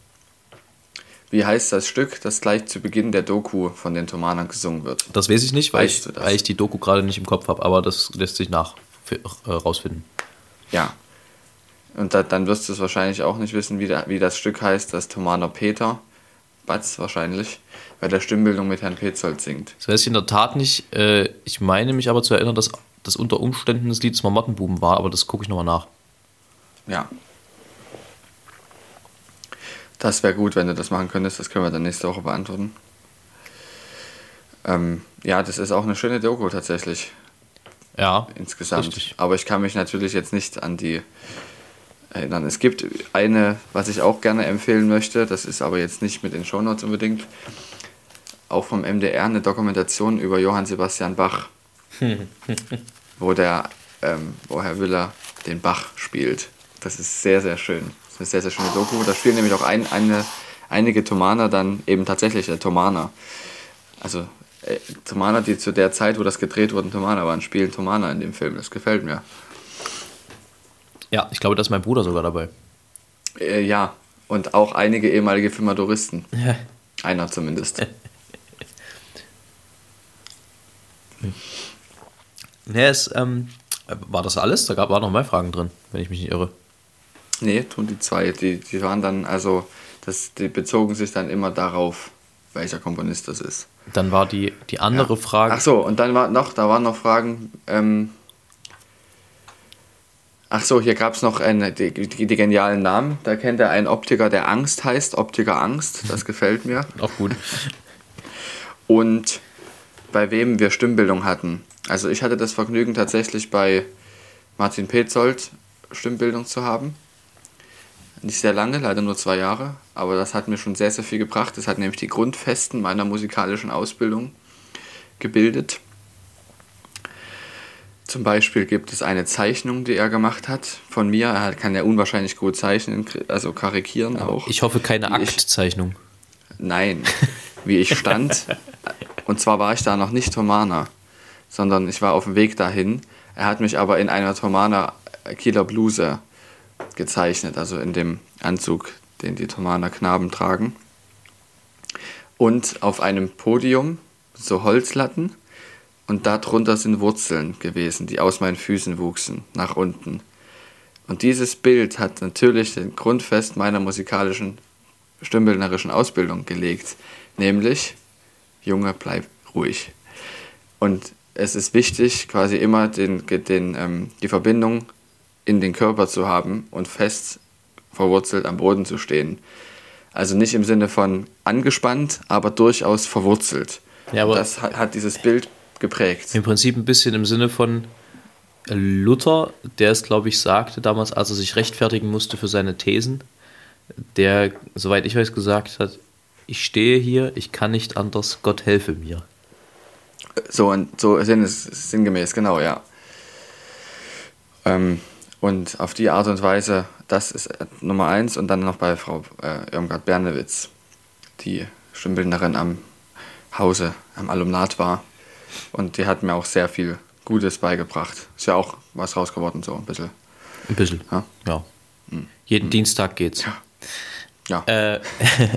Wie heißt das Stück, das gleich zu Beginn der Doku von den Thomanern gesungen wird? Das weiß ich nicht, weil, Weißt ich, weil ich die Doku gerade nicht im Kopf habe, aber das lässt sich nach äh, rausfinden. Ja. Und da, dann wirst du es wahrscheinlich auch nicht wissen, wie, da, wie das Stück heißt, das Thomaner Peter, Batz wahrscheinlich, bei der Stimmbildung mit Herrn Petzold singt. Das weiß ich in der Tat nicht. Äh, ich meine mich aber zu erinnern, dass das unter Umständen das Lied des Marmottenbuben war, aber das gucke ich nochmal nach. Ja. Das wäre gut, wenn du das machen könntest. Das können wir dann nächste Woche beantworten. Ähm, ja, das ist auch eine schöne Doku tatsächlich Ja, insgesamt. Richtig. Aber ich kann mich natürlich jetzt nicht an die erinnern. Es gibt eine, was ich auch gerne empfehlen möchte, das ist aber jetzt nicht mit den Shownotes unbedingt, auch vom MDR eine Dokumentation über Johann Sebastian Bach, wo der, ähm, wo Herr Willer den Bach spielt. Das ist sehr, sehr schön. Das ist eine sehr, sehr schöne Doku. Da spielen nämlich auch ein, eine, einige Thomaner dann eben tatsächlich äh, Thomaner. Also äh, Thomaner, die zu der Zeit, wo das gedreht wurde, Thomaner waren, spielen Thomaner in dem Film. Das gefällt mir. Ja, ich glaube, da ist mein Bruder sogar dabei. Äh, ja, und auch einige ehemalige Filmadoristen. Ja. Einer zumindest. Nee, es, ähm, war das alles? Da gab, waren noch mehr Fragen drin, wenn ich mich nicht irre. Nee, tun die zwei. Die, die waren dann, also, das, die bezogen sich dann immer darauf, welcher Komponist das ist. Dann war die, die andere Frage. Ach so, und dann war noch, da waren noch Fragen, ähm, Ach so, hier gab es noch eine, die, die, die genialen Namen. Da kennt er einen Optiker, der Angst heißt. Optiker Angst, das gefällt mir. Auch gut. und bei wem wir Stimmbildung hatten. Also ich hatte das Vergnügen tatsächlich bei Martin Petzold Stimmbildung zu haben. Nicht sehr lange, leider nur zwei Jahre, aber das hat mir schon sehr, sehr viel gebracht. Das hat nämlich die Grundfesten meiner musikalischen Ausbildung gebildet. Zum Beispiel gibt es eine Zeichnung, die er gemacht hat von mir. Er kann ja unwahrscheinlich gut zeichnen, also karikieren auch. Ich hoffe, keine Aktzeichnung. Nein, wie ich stand. Und zwar war ich da noch nicht Thomaner, sondern ich war auf dem Weg dahin. Er hat mich aber in einer Thomaner Kieler Bluse gezeichnet, also in dem Anzug, den die Thomaner Knaben tragen. Und auf einem Podium so Holzlatten und darunter sind Wurzeln gewesen, die aus meinen Füßen wuchsen, nach unten. Und dieses Bild hat natürlich den Grundfest meiner musikalischen stimmbildnerischen Ausbildung gelegt, nämlich Junge, bleib ruhig. Und es ist wichtig, quasi immer den, den, ähm, die Verbindung in den Körper zu haben und fest verwurzelt am Boden zu stehen. Also nicht im Sinne von angespannt, aber durchaus verwurzelt. Ja, aber- das hat, hat dieses Bild geprägt. Im Prinzip ein bisschen im Sinne von Luther, der es, glaube ich, sagte damals, als er sich rechtfertigen musste für seine Thesen, der, soweit ich weiß, gesagt hat, ich stehe hier, ich kann nicht anders, Gott helfe mir. So, und so sinn, sinngemäß, genau, ja. Ähm, und auf die Art und Weise, das ist äh, Nummer eins und dann noch bei Frau äh, Irmgard Bernewitz, die Stimmbildnerin am Hause, am Alumnat war. Und die hat mir auch sehr viel Gutes beigebracht. Ist ja auch was raus geworden, so ein bisschen. Ein bisschen. Ja. Ja. Jeden Dienstag geht's. Ja. Äh,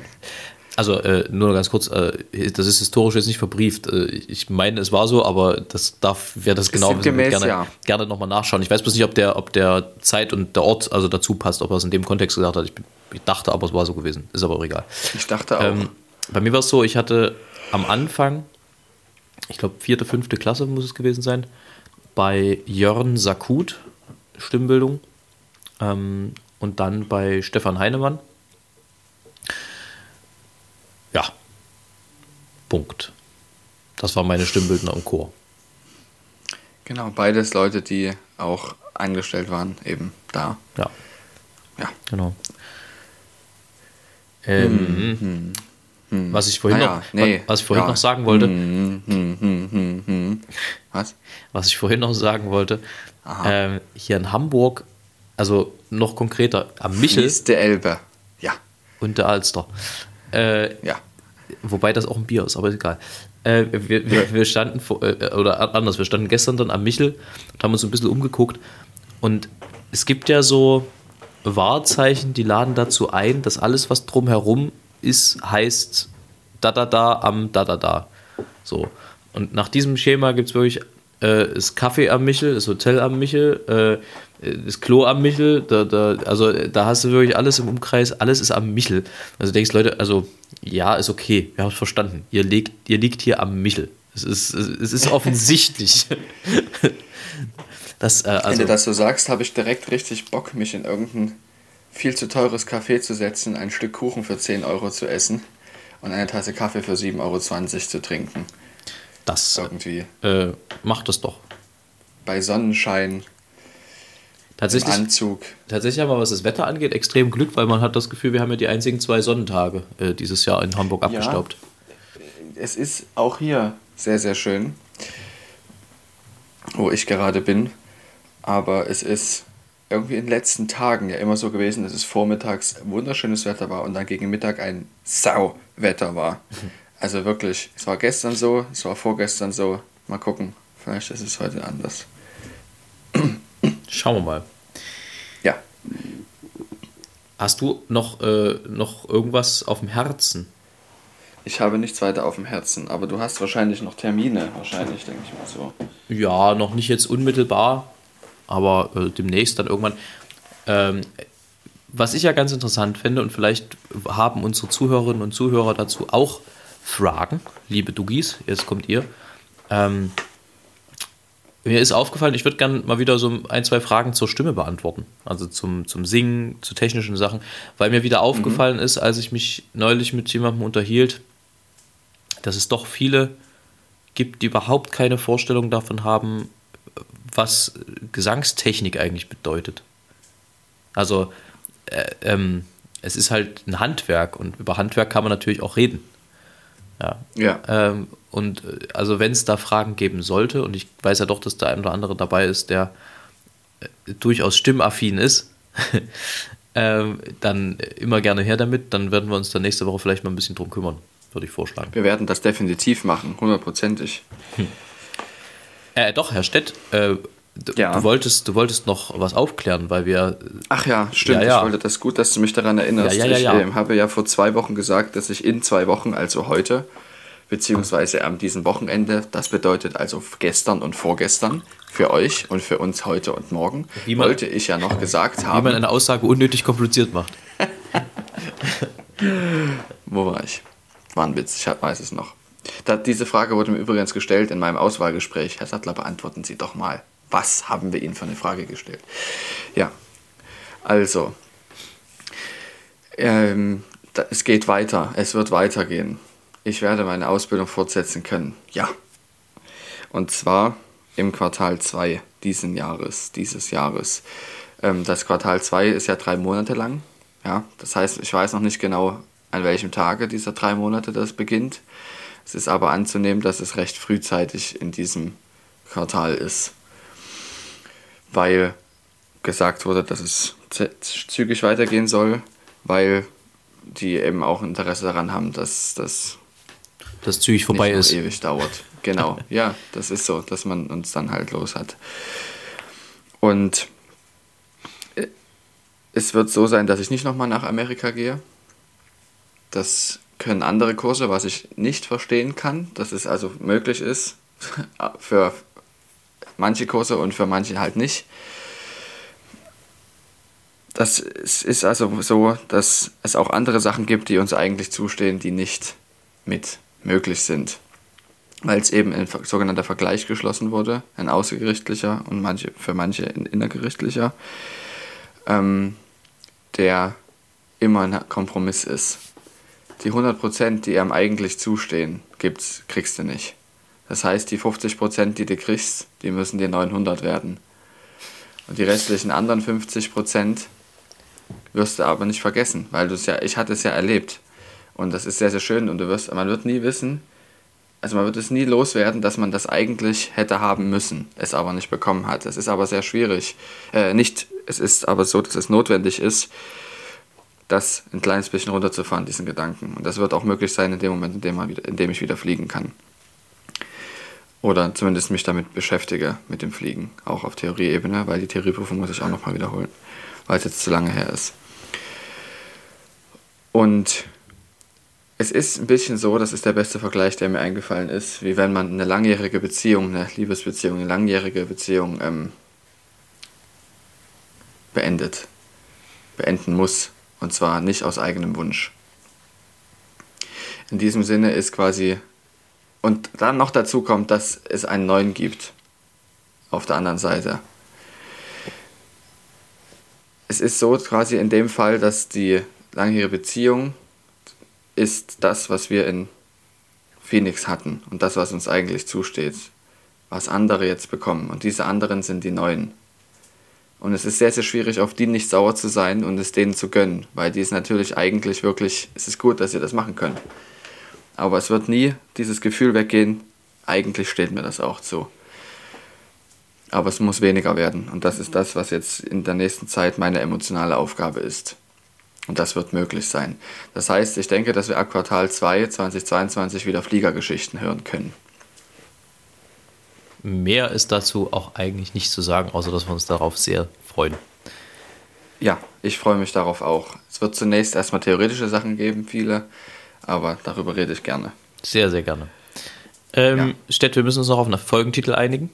also äh, nur ganz kurz, äh, das ist historisch jetzt nicht verbrieft. Äh, ich meine, es war so, aber das darf, wer das genau wissen will, gerne, ja. gerne nochmal nachschauen. Ich weiß bloß nicht, ob der, ob der Zeit und der Ort also dazu passt, ob er es in dem Kontext gesagt hat. Ich, ich dachte, aber es war so gewesen. Ist aber auch egal. Ich dachte auch. Ähm, bei mir war es so, ich hatte am Anfang, ich glaube vierte, fünfte Klasse muss es gewesen sein, bei Jörn Sakut Stimmbildung ähm, und dann bei Stefan Heinemann. Ja, Punkt. Das war meine Stimmbildner im Chor. genau, beides Leute, die auch angestellt waren, eben da. Ja. Ja. Genau. Ähm, Was ich vorhin, Naja, noch, nee, was ich vorhin ja. noch sagen wollte, Hm, hm, hm, hm, hm. Was? was ich vorhin noch sagen wollte, ähm, hier in Hamburg, also noch konkreter, am Michel Fließt der Elbe. Ja, und der Alster. Äh, ja. Wobei das auch ein Bier ist, aber ist egal. Äh, wir, wir, wir standen, vor, äh, oder anders, wir standen gestern dann am Michel und haben uns ein bisschen umgeguckt. Und es gibt ja so Wahrzeichen, die laden dazu ein, dass alles, was drumherum ist, heißt da da da am da da da. So. Und nach diesem Schema gibt es wirklich äh, das Kaffee am Michel, das Hotel am Michel, äh, das Klo am Michel, da, da, also äh, da hast du wirklich alles im Umkreis, alles ist am Michel. Also denkst Leute, also ja, ist okay, wir haben es verstanden. Ihr liegt, ihr liegt hier am Michel. Es ist, es ist offensichtlich. das, äh, Wenn also, du das so sagst, habe ich direkt richtig Bock, mich in irgendein viel zu teures Café zu setzen, ein Stück Kuchen für 10 Euro zu essen und eine Tasse Kaffee für 7,20 Euro zu trinken. das Irgendwie. äh, macht das doch. Bei Sonnenschein, im Tatsächlich, Anzug. tatsächlich haben wir, was das Wetter angeht, extrem Glück, weil man hat das Gefühl, wir haben ja die einzigen zwei Sonnentage äh, dieses Jahr in Hamburg abgestaubt. Es ist auch hier sehr, sehr schön, wo ich gerade bin. Aber es ist irgendwie in den letzten Tagen ja immer so gewesen, dass es vormittags wunderschönes Wetter war und dann gegen Mittag ein Sauwetter war. Also wirklich, es war gestern so, es war vorgestern so. Mal gucken, vielleicht ist es heute anders. Schauen wir mal. Ja, Hast du noch, äh, noch irgendwas auf dem Herzen? ich habe nichts weiter auf dem Herzen, aber du hast wahrscheinlich noch Termine, wahrscheinlich, denke ich mal so. Ja, noch nicht jetzt unmittelbar, aber äh, demnächst dann irgendwann. Ähm, was ich ja ganz interessant finde, und vielleicht haben unsere Zuhörerinnen und Zuhörer dazu auch Fragen, liebe Dugis, jetzt kommt ihr. Ähm, mir ist aufgefallen, ich würde gerne mal wieder so ein, zwei Fragen zur Stimme beantworten. Also zum, zum Singen, zu technischen Sachen. Weil mir wieder aufgefallen ist, als ich mich neulich mit jemandem unterhielt, dass es doch viele gibt, die überhaupt keine Vorstellung davon haben, was Gesangstechnik eigentlich bedeutet. Also äh, ähm, es ist halt ein Handwerk und über Handwerk kann man natürlich auch reden. Ja. Ja, Ähm, und äh, also wenn es da Fragen geben sollte, und ich weiß ja doch, dass der ein oder andere dabei ist, der äh, durchaus stimmaffin ist, ähm, dann immer gerne her damit. Dann werden wir uns dann nächste Woche vielleicht mal ein bisschen drum kümmern, würde ich vorschlagen. wir werden das definitiv machen, hundertprozentig. Äh, doch, Herr Stett, äh, du, Ja. du, wolltest, du wolltest noch was aufklären, weil wir Ach ja, stimmt. Ja, ja. Ich wollte das gut, dass du mich daran erinnerst. Ja, ja, ja, ich ähm, habe ja vor zwei Wochen gesagt, dass ich in zwei Wochen, also heute, beziehungsweise am diesem Wochenende, das bedeutet also gestern und vorgestern, für euch und für uns heute und morgen, Wie man- wollte ich ja noch gesagt wie man haben. eine Aussage unnötig kompliziert macht. Wo war ich? War ein Witz, ich weiß es noch. Da, diese Frage wurde mir übrigens gestellt in meinem Auswahlgespräch. Herr Sattler, beantworten Sie doch mal. Was haben wir Ihnen für eine Frage gestellt? Ja, also, ähm, da, es geht weiter, es wird weitergehen. Ich werde meine Ausbildung fortsetzen können. Ja. Und zwar im Quartal 2 diesen Jahres, dieses Jahres. Ähm, das Quartal 2 ist ja drei Monate lang. Ja, das heißt, ich weiß noch nicht genau, an welchem Tage dieser drei Monate das beginnt. Es ist aber anzunehmen, dass es recht frühzeitig in diesem Quartal ist. Weil gesagt wurde, dass es zügig weitergehen soll, weil die eben auch Interesse daran haben, dass das Das zügig vorbei ist. ewig dauert. Genau, ja, das ist so, dass man uns dann halt los hat. Und äh, es wird so sein, dass ich nicht nochmal nach Amerika gehe. Das können andere Kurse, was ich nicht verstehen kann, dass es also möglich ist für manche Kurse und für manche halt nicht. Das ist also so, dass es auch andere Sachen gibt, die uns eigentlich zustehen, die nicht mit möglich sind. Weil es eben ein sogenannter Vergleich geschlossen wurde, ein außergerichtlicher und manche, für manche ein innergerichtlicher, ähm, der immer ein Kompromiss ist. Die 100%, die einem eigentlich zustehen, gibt's, kriegst du nicht. Das heißt, die 50%, die du kriegst, die müssen dir 900 werden. Und die restlichen anderen 50%, wirst du aber nicht vergessen, weil du es ja, ich hatte es ja erlebt. Und das ist sehr, sehr schön und du wirst, man wird nie wissen, also man wird es nie loswerden, dass man das eigentlich hätte haben müssen, es aber nicht bekommen hat. Es ist aber sehr schwierig. Äh, nicht, es ist aber so, dass es notwendig ist, das ein kleines bisschen runterzufahren, diesen Gedanken. Und das wird auch möglich sein in dem Moment, in dem, man wieder, in dem ich wieder fliegen kann. Oder zumindest mich damit beschäftige, mit dem Fliegen, auch auf Theorieebene, weil die Theorieprüfung muss ich auch nochmal wiederholen, weil es jetzt zu lange her ist. Und es ist ein bisschen so, das ist der beste Vergleich, der mir eingefallen ist, wie wenn man eine langjährige Beziehung, eine Liebesbeziehung, eine langjährige Beziehung ähm, beendet, beenden muss. Und zwar nicht aus eigenem Wunsch. In diesem Sinne ist quasi, und dann noch dazu kommt, dass es einen neuen gibt. Auf der anderen Seite. Es ist so quasi in dem Fall, dass die langjährige Beziehung ist das, was wir in Phoenix hatten und das, was uns eigentlich zusteht, was andere jetzt bekommen. Und diese anderen sind die Neuen. Und es ist sehr, sehr schwierig, auf die nicht sauer zu sein und es denen zu gönnen, weil die ist natürlich eigentlich wirklich, es ist gut, dass sie das machen können. Aber es wird nie dieses Gefühl weggehen, eigentlich steht mir das auch zu. Aber es muss weniger werden. Und das ist das, was jetzt in der nächsten Zeit meine emotionale Aufgabe ist. Und das wird möglich sein. Das heißt, ich denke, dass wir ab Quartal 2 2022 wieder Fliegergeschichten hören können. Mehr ist dazu auch eigentlich nicht zu sagen, außer dass wir uns darauf sehr freuen. Ja, ich freue mich darauf auch. Es wird zunächst erstmal theoretische Sachen geben, viele, aber darüber rede ich gerne. Sehr, sehr gerne. Ähm, ja. Stett, wir müssen uns noch auf einen Folgentitel einigen.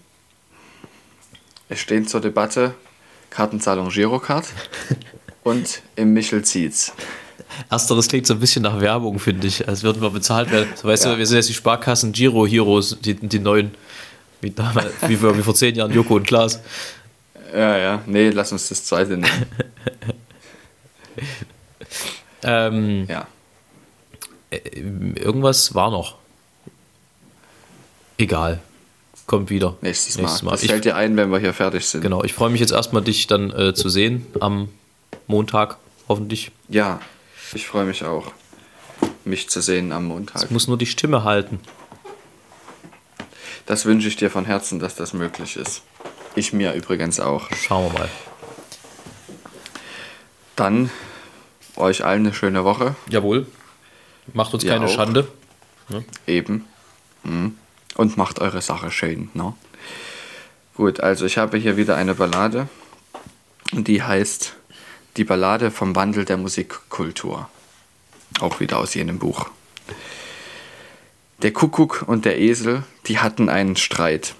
Es stehen zur Debatte Kartenzahlung Girocard und im Michel zieht's. Ersteres klingt so ein bisschen nach Werbung, finde ich, als würden wir bezahlt werden. So, weißt ja. du, wir sind jetzt die Sparkassen Giro Heroes, die, die neuen, wie, damals, wie, vor, wie vor zehn Jahren Joko und Klaas. Ja, ja, nee, lass uns das zweite nehmen. ähm, ja. Äh, irgendwas war noch. Egal. Kommt wieder. Nächstes Mal. Nächstes Mal. Das fällt dir ein, wenn wir hier fertig sind. Genau, ich freue mich jetzt erstmal, dich dann äh, zu sehen am Montag, hoffentlich. Ja, ich freue mich auch, mich zu sehen am Montag. Es muss nur die Stimme halten. Das wünsche ich dir von Herzen, dass das möglich ist. Ich mir übrigens auch. Schauen wir mal. Dann euch allen eine schöne Woche. Jawohl. Macht uns Ihr keine auch. Schande. Ne? Eben. Mhm. Und macht eure Sache schön. Ne? Gut, also ich habe hier wieder eine Ballade. Die heißt die Ballade vom Wandel der Musikkultur. Auch wieder aus jenem Buch. Der Kuckuck und der Esel, die hatten einen Streit.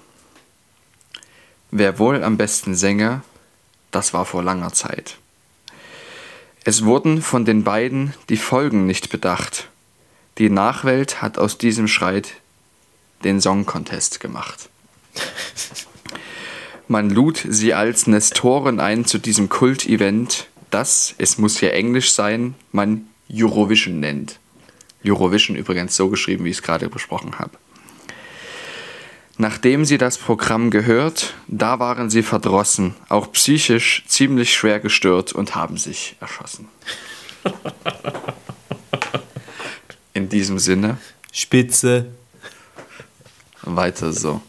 Wer wohl am besten sänge, das war vor langer Zeit. Es wurden von den beiden die Folgen nicht bedacht. Die Nachwelt hat aus diesem Schreit den Song Contest gemacht. Man lud sie als Nestoren ein zu diesem Kult-Event, das, es muss hier Englisch sein, man Eurovision nennt. Eurovision übrigens so geschrieben, wie ich es gerade besprochen habe. Nachdem sie das Programm gehört, da waren sie verdrossen, auch psychisch ziemlich schwer gestört und haben sich erschossen. In diesem Sinne. Spitze. Weiter so.